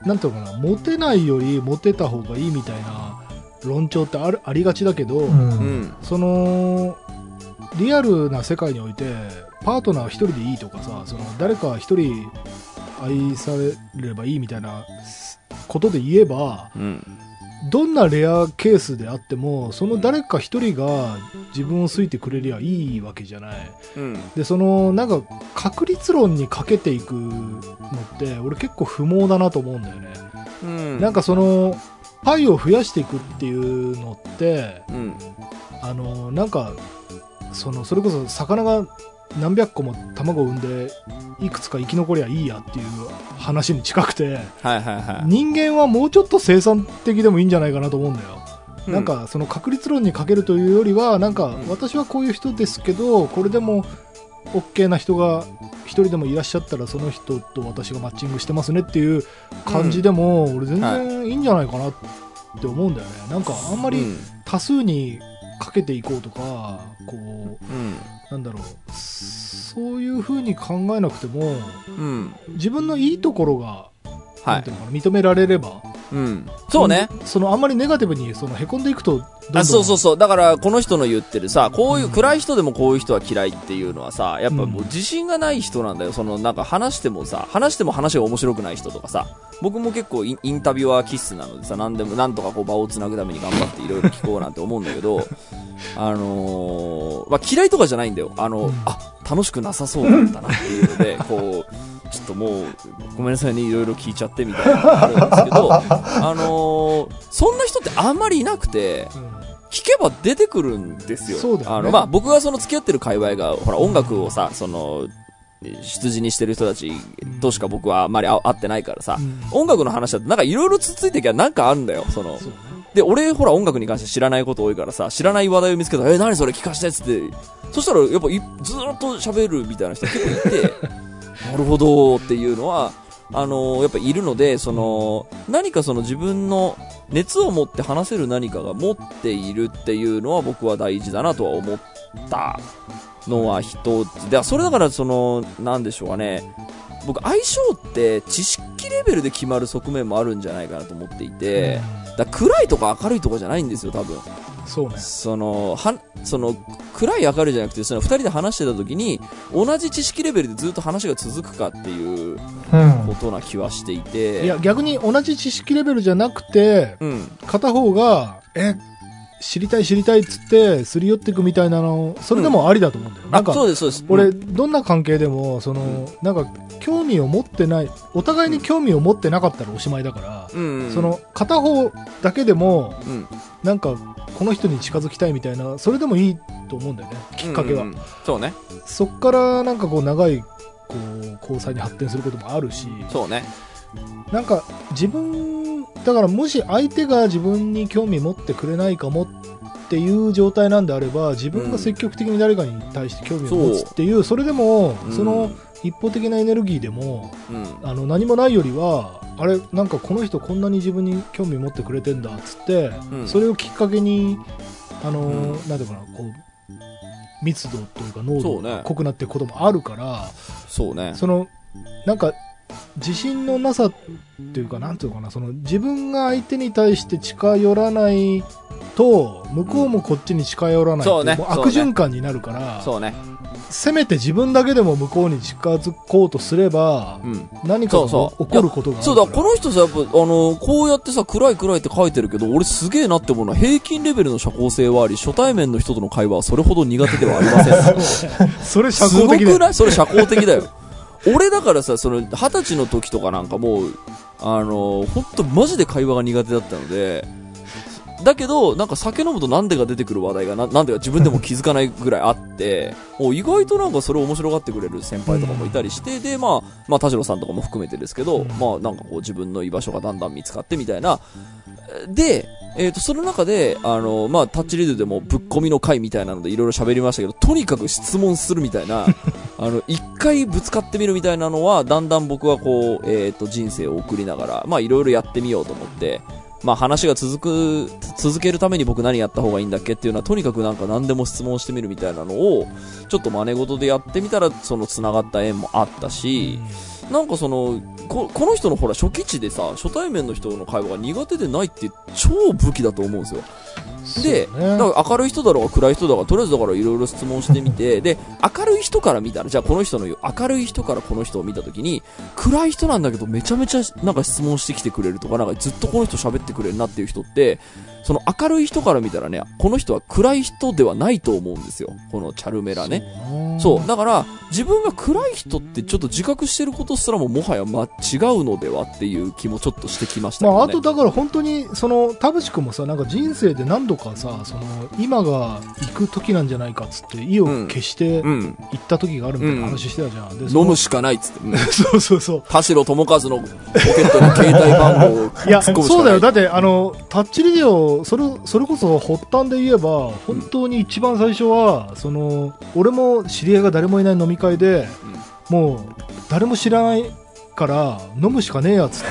なんていうのかな、モテないよりモテた方がいいみたいな論調ってあるありがちだけど、うん。うん。その、リアルな世界において、パートナー一人でいいとかさ、その誰か一人愛されればいいみたいなことで言えば、うん。どんなレアケースであっても、その誰か一人が自分を好いてくれりゃいいわけじゃない。うん。で、その、なんか、確率論にかけていくのって、俺結構不毛だなと思うんだよね。うん。なんかその、パイを増やしていくっていうのって、うん。あの、なんか、その、それこそ魚が何百個も卵を産んで、いくつか生き残りゃいいやっていう話に近くて、はいはいはい。人間はもうちょっと生産的でもいいんじゃないかなと思うんだよ。うん。なんかその確率論にかけるというよりはなんかん。私はこういう人ですけどこれでも OK な人が一人でもいらっしゃったらその人と私がマッチングしてますねっていう感じでも、俺全然いいんじゃないかなって思うんだよね。なんかあんまりうん。多数にかけていこうとかこううんなんだろう。そういう風に考えなくてもうん。自分のいいところが、はい。認められれば。うん。そうね。そのあんまりネガティブにそのへこんでいくとあそうそうそう。だからこの人の言ってるさこういう暗い人でもこういう人は嫌いっていうのはさやっぱもう自信がない人なんだよ。そのなんか話してもさ話しても話が面白くない人とかさ僕も結構インタビュアー気質なのでさ何でもなんとかこう場をつなぐために頑張っていろいろ聞こうなんて思うんだけど あのーまあ、嫌いとかじゃないんだよ。あの、うん。あ楽しくなさそうだったなっていうのでこうちょっともうごめんなさいねいろいろ聞いちゃってみたいなのがあるんですけど あのーそんな人ってあんまりいなくてうん聞けば出てくるんですよ。そうだよねあの、まあ、僕がその付き合ってる界隈が、ほら、音楽をさ、その、出自にしてる人たちとしか僕はあんまり会会ってないからさ、うん音楽の話だとなんかいろいろつっついてきゃなんかあるんだよ、その。そうねで、俺、ほら、音楽に関して知らないこと多いからさ、知らない話題を見つけたら、え、何それ聞かしてっつって、そしたら、やっぱい、ずーっと喋るみたいな人結構いて、なるほどっていうのは、あのーやっぱいるので、その、何かその自分の熱を持って話せる何かが持っているっていうのは僕は大事だなとは思ったのは一つ。で、それだからその、なんでしょうかね、僕相性って知識レベルで決まる側面もあるんじゃないかなと思っていて、だから暗いとか明るいとかじゃないんですよ、多分。そうねその、は、その、暗い明るいじゃなくて、その二人で話してた時に、同じ知識レベルでずっと話が続くかっていううんことな気はしていて。いや逆に同じ知識レベルじゃなくてうん。片方がえ知りたい知りたいっつってすり寄っていくみたいなのそれでもありだと思うんだよ、なんあ、かそうです、そうです。俺、うん。どんな関係でもその、なんか興味を持ってないお互いに興味を持ってなかったらおしまいだから、うんうん、その片方だけでもうん、なんかこの人に近づきたいみたいなそれでもいいと思うんだよねきっかけは、うんうんうん。そうね。そっからなんかこう長いこう交際に発展することもあるし。そうね。なんか自分だからもし相手が自分に興味持ってくれないかもっていう状態なんであれば自分が積極的に誰かに対して興味を持つっていう、それでもうん。その一方的なエネルギーでもうん。あの何もないよりはあれなんかこの人こんなに自分に興味持ってくれてんだっつって、うん。それをきっかけにあの、うん。なんていうかなこう密度というか濃度濃くなっていくこともあるからそうね。そのなんか自信のなさっていうかなんていうのかなその自分が相手に対して近寄らないと向こうもこっちに近寄らないっていうそうねもう悪循環になるから、そうね。せめて自分だけでも向こうに近づこうとすれば、うん。何か起こることがあるそうだ、この人さ、やっぱ、あの、こうやってさ、暗い暗いって書いてるけど、俺すげえなって思うのは、平均レベルの社交性はあり、初対面の人との会話はそれほど苦手ではありません。それ社すご交的だよくない？それ社交的だよ。俺だからさ、その、二十歳の時とかなんかもう、あの、ほんとマジで会話が苦手だったので、だけど、なんか酒飲むとなんでが出てくる話題がな、なんでか自分でも気づかないぐらいあって、お意外となんかそれを面白がってくれる先輩とかもいたりして、で、まあ、まあ、田代さんとかも含めてですけど、まあ、なんかこう自分の居場所がだんだん見つかってみたいな。で、えっ、と、その中で、あの、まあ、タッチリードでもぶっ込みの回みたいなのでいろいろ喋りましたけど、とにかく質問するみたいな、あの、一回ぶつかってみるみたいなのは、だんだん僕はこう、えっ、と、人生を送りながら、まあ、いろいろやってみようと思って、まあ、話が続く、続けるために僕何やった方がいいんだっけっていうのは、とにかくなんか何でも質問してみるみたいなのを、ちょっと真似事でやってみたら、その繋がった縁もあったし、なんかそのこ、この人のほら初期値でさ、初対面の人の会話が苦手でないって超武器だと思うんですよ。で、ねだから明るい人だろうが暗い人だろうが、とりあえずだからいろいろ質問してみて、で、明るい人から見たら、じゃあこの人の言う、明るい人からこの人を見たときに、暗い人なんだけどめちゃめちゃなんか質問してきてくれるとか、なんかずっとこの人喋ってくれるなっていう人って、その明るい人から見たらね、この人は暗い人ではないと思うんですよ。このチャルメラね。そう。だから、自分が暗い人ってちょっと自覚してることすらももはや、ま、違うのではっていう気もちょっとしてきましたね。まあ、あとだから本当にその田淵君もさなんか人生で何度かさその今が行く時なんじゃないかっつって意を消してうん。行った時があるみたいな話してたじゃん、で飲むしかないっつって。う んそうそうそう 田代智和のポケットに携帯番号をいや。そうだよだってあのタッチリディオとそれそれこそ発端で言えば本当に一番最初はその俺も知り合いが誰もいない飲み会でもう誰も知らないから飲むしかねえやつって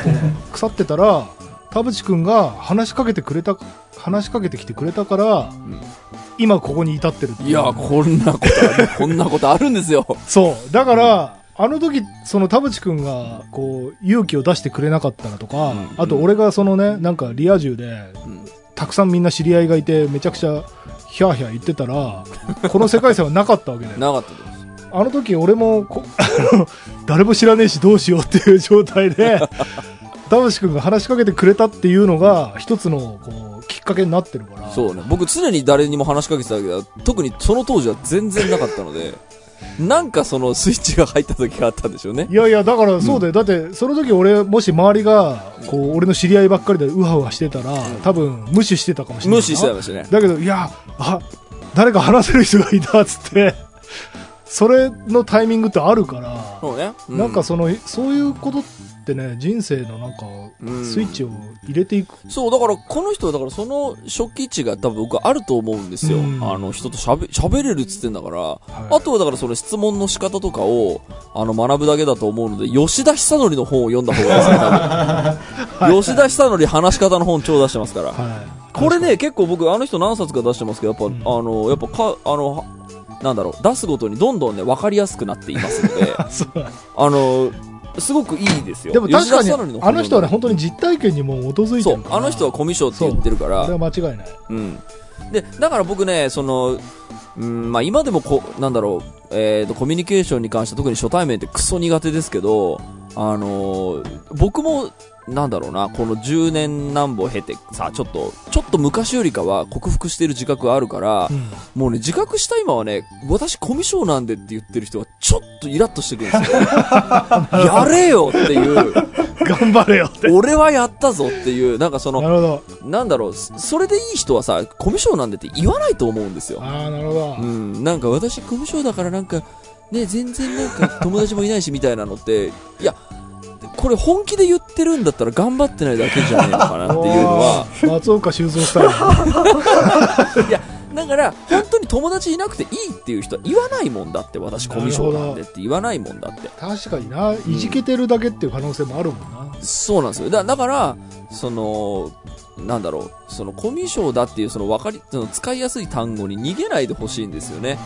腐ってたら田淵君が話しかけてくれた話しかけてきてくれたからん。今ここに至ってるっていう。いや、こんなことある、こんなことあるんですよ。そう。だから、あの時その田淵君がこう勇気を出してくれなかったらとか、うん。あと俺がそのねなんかリア充でうん。たくさんみんな知り合いがいてめちゃくちゃヒャーヒャー言ってたら この世界線はなかったわけだよなかったです。あの時俺も 誰も知らねえしどうしようっていう状態で田淵君が話しかけてくれたっていうのが一つのこうきっかけになってるからそうね。僕常に誰にも話しかけてたけど、特にその当時は全然なかったので、なんかそのスイッチが入った時があったんでしょうね。いやいや、だからそうだよ。だって、その時俺、もし周りが、こう、俺の知り合いばっかりでウハウハしてたら、多分、無視してたかもしれないな。無視してましたね。だけど、いや、あ、誰か話せる人がいたっつって、それのタイミングってあるから、そうね。うなんかその、そういうことってね、人生のなんかうん、スイッチを入れていく。そう、だから、この人は、だから、その初期値が多分僕あると思うんですよ。うんあの、人と喋、喋れるっつってんだから、はいあとはだから、その質問の仕方とかを、あの、学ぶだけだと思うので、吉田久典の本を読んだ方がいいですね、多分。吉田久典話し方の本超出してますから。はい。これね、結構僕、あの人何冊か出してますけど、やっぱ、んあの、やっぱか、あの、なんだろう、出すごとにどんどんね、分かりやすくなっていますので、あの、すごくいいですよ。でも確かにあの人はね、本本当に実体験にも基づいてそうるか、ら。あの人はコミュ障って言ってるから、これは間違いない。うん。で、だから僕ね、その、うん、まあ今でもこ、なんだろう、えっ、と、コミュニケーションに関して特に初対面ってクソ苦手ですけど、あのー僕も、なんだろうな、この10年何歩経てさ、ちょっと、ちょっと昔よりかは克服している自覚があるからう、んもうね、自覚した今はね、私コミュ障なんでって言ってる人はちょっとイラッとしてくるんですよ。やれよっていう、頑張れよって。俺はやったぞっていう、なんかそのな。なんだろう、それでいい人はさ、コミュ障なんでって言わないと思うんですよ。ああ、なるほど。うん、なんか私コミュ障だからなんか、ね、全然なんか友達もいないしみたいなのって、いや、これ本気で言ってるんだったら頑張ってないだけじゃねえのかなっていうのは、松岡修造スタイル。いや、だから、本当に友達いなくていいっていう人は言わないもんだって、私コミュ障なんでって言わないもんだって。確かにな、いじけてるだけっていう可能性もあるもんな。そうなんですよ。だだから、その、なんだろう、そのコミュ障だっていうその分かり、その使いやすい単語に逃げないでほしいんですよね。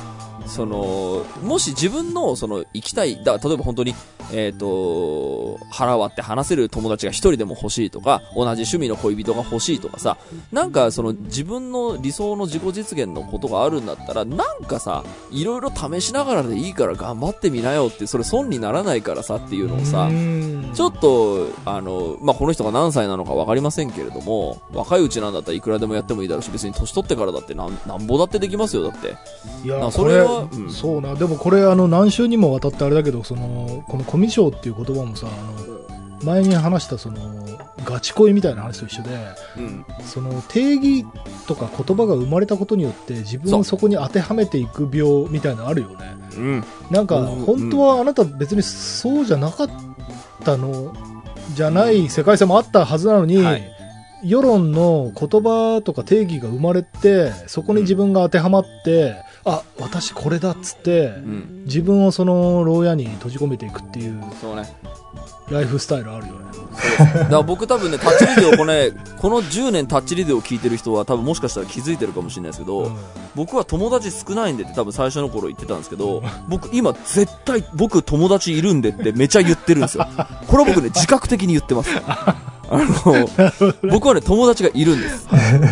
その、もし自分のその行きたい、だ例えば本当に、えっ、と、腹割って話せる友達が一人でも欲しいとか、同じ趣味の恋人が欲しいとかさ、なんかその自分の理想の自己実現のことがあるんだったら、なんかさ、いろいろ試しながらでいいから頑張ってみなよって、それ損にならないからさっていうのをさ、ちょっっと、あの、まあ、この人が何歳なのか分かりませんけれども、若いうちなんだったらいくらでもやってもいいだろうし、別に年取ってからだってなん、なんぼだってできますよ、だって。いやなそれはうん。そうな。でもこれあの何週にもわたってあれだけどそのこのコミュ障っていう言葉もさあの前に話したそのガチ恋みたいな話と一緒でうん。その定義とか言葉が生まれたことによって自分をそこに当てはめていく病みたいなのあるよね。うん。なんかうん。本当はあなた別にそうじゃなかったのじゃない世界線もあったはずなのに、はい。世論の言葉とか定義が生まれてそこに自分が当てはまって、あ私これだっつって、うん。自分をその牢屋に閉じ込めていくっていうそうね。ライフスタイルあるよねだから僕多分ね、タッチリデオ、これ、ね、この10年タッチリデオを聞いてる人は多分もしかしたら気づいてるかもしれないですけど、うん僕は友達少ないんでって多分最初の頃言ってたんですけど、僕今絶対僕友達いるんでってめちゃ言ってるんですよ。これは僕ね、自覚的に言ってます。あの、僕はね、友達がいるんです。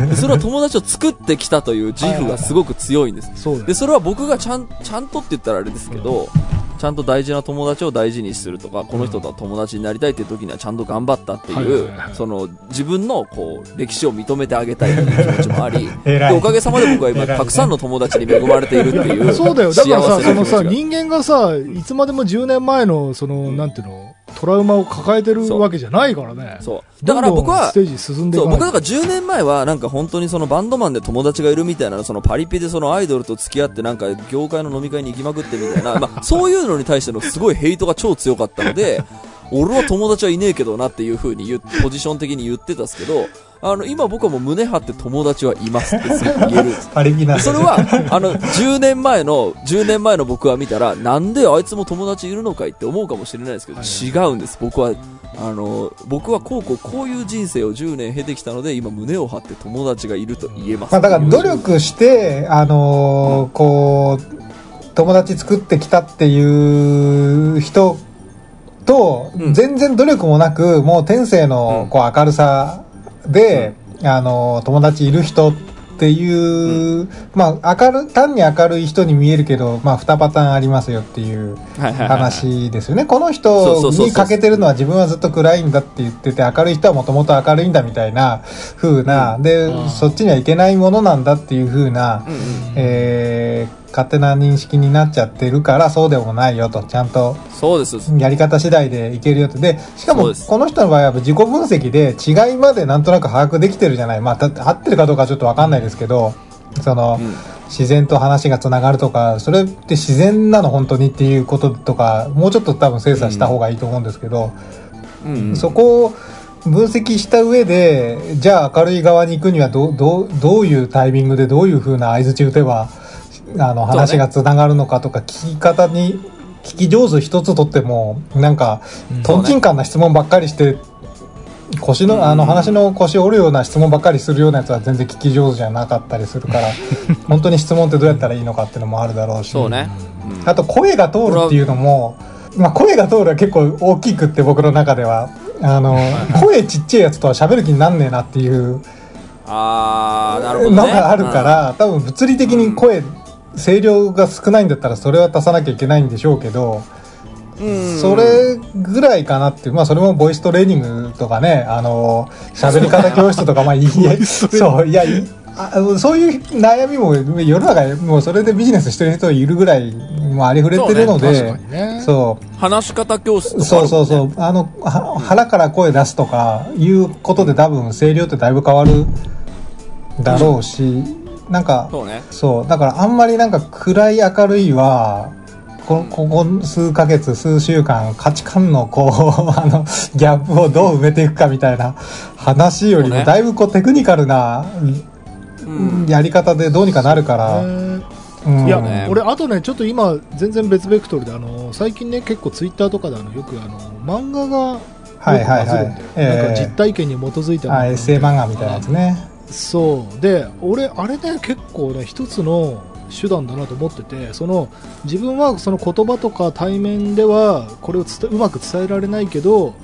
でそれは友達を作ってきたという自負がすごく強いんです。で、それは僕がちゃん、ちゃんとって言ったらあれですけど、ちゃんと大事な友達を大事にするとか、この人とは友達になりたいっていう時にはちゃんと頑張ったってはいいうその自分のこう、歴史を認めてあげたいっていう気持ちもあり、でおかげさまで僕は今、たくさんの友達に恵まれているっていう、そうだよ。だからさそのさ人間がさいつまでも10年前のそのなんていうの？トラウマを抱えてるわけじゃないからね。そう。だからどんどん僕はス、テージ進んでいそう、僕だから10年前はなんか本当にそのバンドマンで友達がいるみたいな、そのパリピでそのアイドルと付き合ってなんか業界の飲み会に行きまくってみたいな、まあそういうのに対してのすごいヘイトが超強かったので、俺は友達はいねえけどなっていう風に言う、ポジション的に言ってたんですけど、あの、今僕はもう胸張って友達はいますってすぐ言えるんです。パリピなそれは、あの、10年前の、10年前の僕は見たら、なんであいつも友達いるのかいって思うかもしれないですけど、はい違うんです。僕は、あの、僕はこうこうこういう人生を10年経てきたので、今胸を張って友達がいると言えます。まあ、だから努力して、あのーこう、友達作ってきたっていう人と、うん全然努力もなく、もう天性うんのこう明るさで、あのー友達いる人っていう、まあ、明る、単に明るい人に見えるけど、まあ、2パターンありますよっていう話ですよね。この人に欠けてるのは自分はずっと暗いんだって言ってて、明るい人はもともと明るいんだみたいな風な、でう、ん。そっちにはいけないものなんだっていう風な、うんうん。えー勝手な認識になっちゃってるからそうでもないよと、ちゃんとそうです。やり方次第でいけるよと。で、しかもこの人の場合は自己分析で違いまでなんとなく把握できてるじゃない。まあ、た合ってるかどうかちょっとわかんないですけど、その、うん自然と話がつながるとか、それって自然なの本当にっていうこととか、もうちょっと多分精査した方がいいと思うんですけど、うんうんそこを分析した上で、じゃあ明るい側に行くにはどう、どう、どういうタイミングでどういう風な合図打てば、あの、話がつながるのかとか、聞き方に、聞き上手一つとっても、なんか、うんとんちんかんな質問ばっかりして、腰の、あの、話の腰折るような質問ばっかりするようなやつは全然聞き上手じゃなかったりするから、本当に質問ってどうやったらいいのかっていうのもあるだろうし。そうね。うんあと声が通るっていうのも、まあ、声が通るは結構大きくって僕の中ではあの 声ちっちゃいやつとは喋る気になんねえなっていうあー、なるほどね。のがあるから、多分物理的に声、声量が少ないんだったらそれは足さなきゃいけないんでしょうけど、うん、それぐらいかなっていうまあそれもボイストレーニングとかねあの喋り方教室とかまあいいそういやいあそういう悩みも世の中にもうそれでビジネスしてる人いるぐらいもうありふれてるので確かにね。そう。話し方教室とかあそう。そうそう。あの、は腹から声出すとかいうことで多分声量ってだいぶ変わるだろうし、なんか、そうね。そう。だからあんまりなんか暗い明るいは、こここ数ヶ月、数週間、価値観のこう、あの、ギャップをどう埋めていくかみたいな話よりも、だいぶこうテクニカルなうん。やり方でどうにかなるから、えーうん。いや、ね俺、あとね、ちょっと今、全然別ベクトルで、あの最近ね、結構ツイッターとかであのよくあの漫画がよくはいはいはい。バズるんだよ、ええなんか実体験に基づいたあエッセイ漫画みたいなやつね。そう。で俺あれね結構ね一つの手段だなと思っててその自分はその言葉とか対面ではこれをうまく伝えられないけど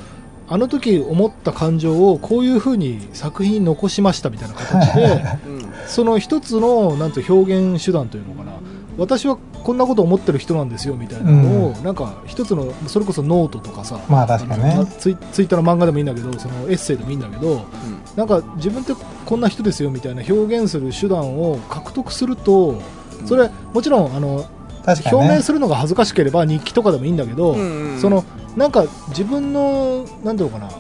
あの時思った感情をこういう風に作品に残しましたみたいな形で うん。その一つのなんて表現手段というのかな。私はこんなこと思ってる人なんですよみたいなのを、なんか一つのそれこそノートとかさまあ確かにね。あのツイツイッターの漫画でもいいんだけどそのエッセイでもいいんだけどなんか自分ってこんな人ですよみたいな表現する手段を獲得するとそれもちろんあのね。表明。するのが恥ずかしければ日記とかでもいいんだけど、うんうん。そのなんか自分のなんていうのかな、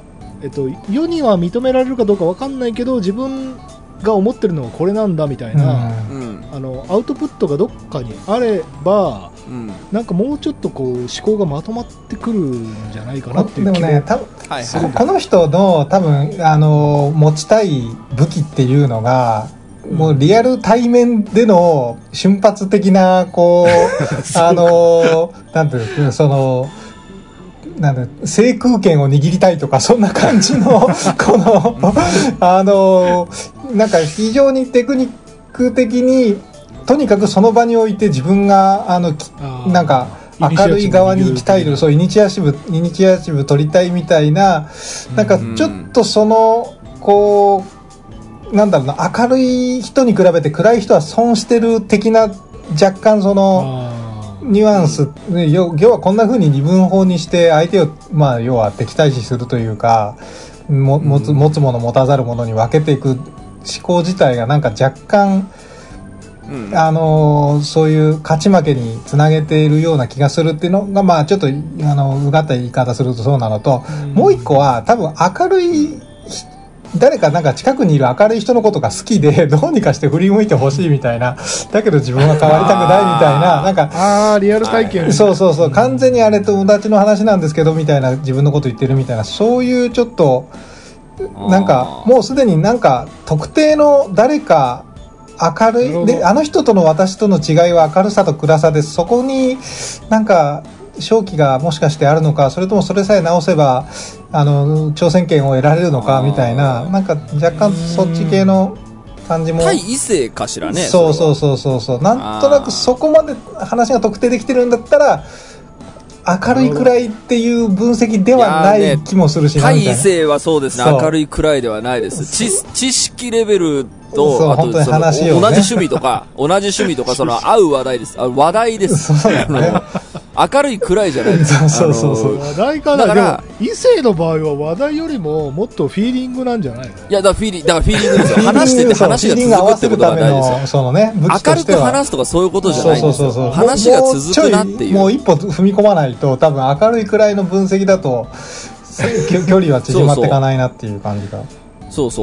えっと、世には認められるかどうかわかんないけど自分が思ってるのはこれなんだみたいな、うん。うんあのアウトプットがどっかにあればうん。なんかもうちょっとこう思考がまとまってくるんじゃないかなっていう気もでもね、多分はいはい。この人の多分、あの、持ちたい武器っていうのが、もうリアル対面での瞬発的な、こう、あの、なんていうのその、なんだ制空権を握りたいとか、そんな感じの、この、あの、なんか非常にテクニック的に、とにかくその場において自分が、あの、なんか、明るい側に行きたいの、そう、イニシアチブ、イニシアチブ取りたいみたいな、なんかちょっとその、こう、なんだろうな、明るい人に比べて暗い人は損してる的な、若干その、ニュアンス、ね要要はこんな風に二分法にして相手を、まあ、要は敵対視するというか、も持つ、持つもの持たざるものに分けていく思考自体がなんか若干、うん。あのーそういう勝ち負けにつなげているような気がするっていうのが、まあちょっと、あの、うがった言い方するとそうなのと、うん。もう一個は多分明るいひ、誰かなんか近くにいる明るい人のことが好きで、どうにかして振り向いてほしいみたいな、だけど自分は変わりたくないみたいな、なんか、あーリアル体験、そうそうそう、完全にあれ友達の話なんですけど、みたいな、自分のこと言ってるみたいな、そういうちょっと、なんか、もうすでになんか、特定の誰か、明るい、で、あの人との私との違いは明るさと暗さです。そこになんか、正気がもしかしてあるのか、それともそれさえ直せば、あの、挑戦権を得られるのか、みたいな、なんか若干そっち系の感じも。対異性かしらね。そうそうう。そうそうそう。なんとなくそこまで話が特定できてるんだったら、明るいくらいっていう分析ではない気もするしな、対異みたいな。性はそうですね、明るいくらいではないです。知知識レベルと、あとね同じ趣味とか、同じ趣味とか、その、合う話題です。あ話題です。そう明るいくらいじゃないです。そうそうそうそうあの話題かなだから異性の場合は話題よりももっとフィーリングなんじゃないの？いや、だからフィーリング、だからフィーリングですよ。話しててそう話が続くってことわせるためが大事ですよの、。そのね、武器と明るく。話すとかそういうことじゃないんですよ。そうそうそうそう。話が続くなっていう。もう一歩踏み込まないと、多分明るいくらいの分析だと、距距離は縮まっていかないなっていう感じが。そうそう。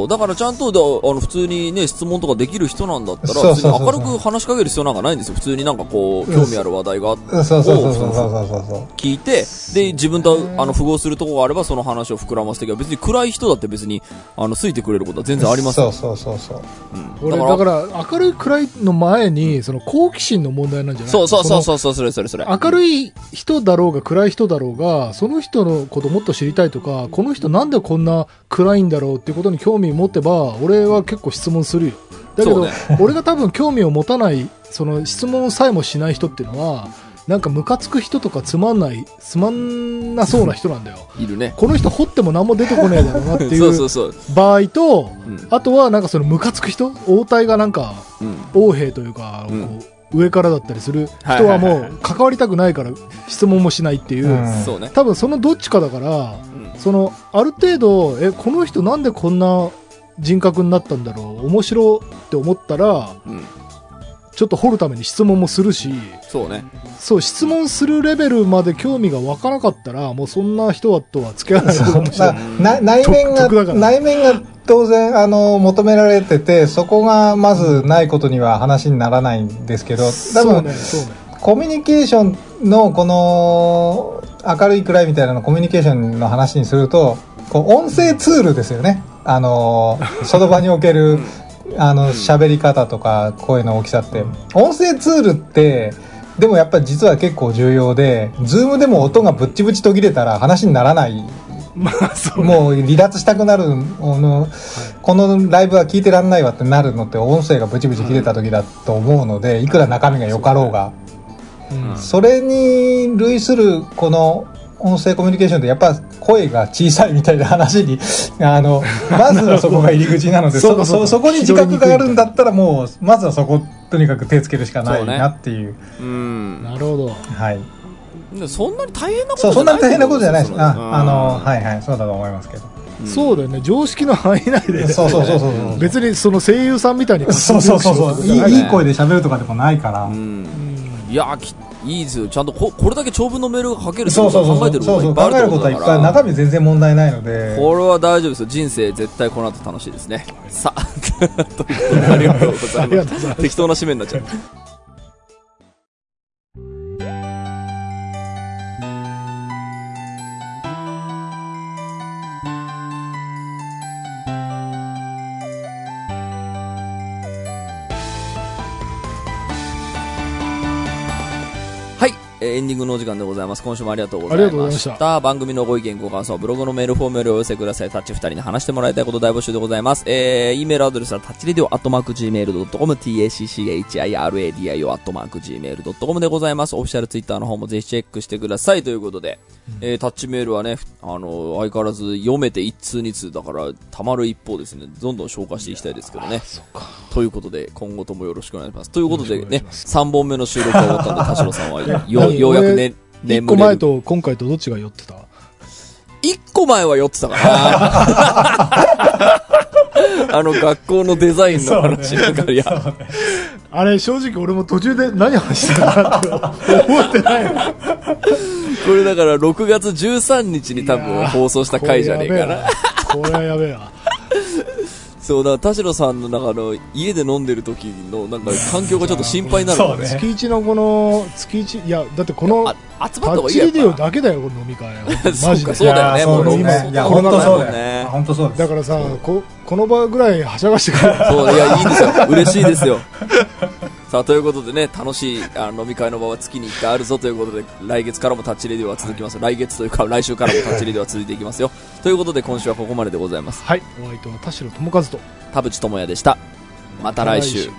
だからちゃんとだ、あの、普通にね、質問とかできる人なんだったら、そうそうそうそう別に明るく話しかける必要なんかないんですよ。普通になんかこう、興味ある話題があって、そうそうそう。聞いて、で、自分と、あの、符合するところがあれば、その話を膨らませていけば、別に暗い人だって別に、あの、ついてくれることは全然ありますよ。そうそうそうそう。うん俺だから明るいくらいの前にその好奇心の問題なんじゃないそうそうそううそうそう、それそれそれ。明るい人だろうが暗い人だろうがその人のこともっと知りたいとかこの人なんでこんな暗いんだろうっていうことに興味を持ってば俺は結構質問するよだけど、ね 俺が多分興味を持たないその質問さえもしない人っていうのはなんかムカつく人とかつまんないつまんなそうな人なんだよいるね。この人掘っても何も出てこねえだろうなっていそう。場合とうん。あとはなんかそのムカつく人応対がなんかうん。横兵というか、うんこう上からだったりするはい人はもう関わりたくないから質問もしないっていう、うんそうね。多分そのどっちかだからうん。そのある程度えこの人なんでこんな人格になったんだろう？面白って思ったらうん。ちょっと掘るために質問もするし。そうね。そう質問するレベルまで興味が湧かなかったらもうそんな人とは付き合わない方が面白いまあな内面が内面が当然あの求められててそこがまずないことには話にならないんですけど多分ねね。コミュニケーションのこの明るい暗いみたいなのコミュニケーションの話にするとこう音声ツールですよね。あの その場におけるあの喋り方とか声の大きさって。音声ツールってでもやっぱり実は結構重要でズームでも音がぶっちぶち途切れたら話にならない。まあそうもう離脱したくなるあの、このライブは聞いてらんないわってなるのって音声がブチブチ切れた時だと思うので、いくら中身が良かろうがうん。それに類するこの音声コミュニケーションでやっぱ声が小さいみたいな話に あのまずはそこが入り口なので そそそそこに自覚があるんだったらもうまずはそことにかく手つけるしかないなっていう。うん。なるほど。はい。でそんなに大変なことそうそんなに大変なことじゃないです。ああのはいはいそうだと思いますけど。そうだよね。常識の範囲内でそうそうそうそう別にその声優さんみたいに。そうそうそうそう。いいい。いい声で喋るとかでもないから。うん。いやきいいですよ。ちゃんとこ、これだけ長文のメールが書けるってそうことは考えてるこそうとがいっぱいあるってそう考えることはいっぱいだから中身全然問題ないのでこれは大丈夫ですよ。人生絶対この後楽しいですね。さあ、ということでありがとうございま。す適当な締めになっちゃう。エンディングのお時間でございます。今週もありがとうございました。した番組のご意見、ご感想はブログのメールフォームよりお寄せください。タッチ二人に話してもらいたいこと大募集でございます。えー、e メールアドレスはタッチレディオアットマーク Gmail.com、tacchiradio アットマーク Gmail.com でございます。オフィシャルツイッターの方もぜひチェックしてください。ということで、えー、タッチメールはね、あの、相変わらず読めて一通二通だから、たまる一方ですね、どんどん消化していきたいですけどね。ということで、今後ともよろしくお願いします。ということでね、3本目の収録が終わったんで、田代さんはよようやくね、一個前と今回とどっちが酔ってた？一個前は酔ってたかな。あの、学校のデザインの話なんか、いや、あれ正直俺も途中で何話してたかって覚えてない。のこれだから6月13日に多分放送した回じゃねえかな。これはやべえわそう、だから田代さんの、なんかあの、家で飲んでる時の、なんか環境がちょっと心配になるそうね月一のこの、月一、いや、だってこの、あ、集タまった方がいいやっッチレディオぱだけだよ、この飲み会。そうマジでか。そうだよねいやもうね。いや、本当そうだよ。本当。だからさ、こ、この場ぐらいはしゃがしてくれ。そう、いや、いいですよ。嬉しいですよ。さあ、ということでね、楽しいあの飲み会の場は月に1回あるぞということで、来月からもタッチレディオは続きます。来月というか、来週からもタッチレディオは続いていきますよ。ということで、今週はここまででございます。はい、お相手は田代智和と。田淵智也でした。また来週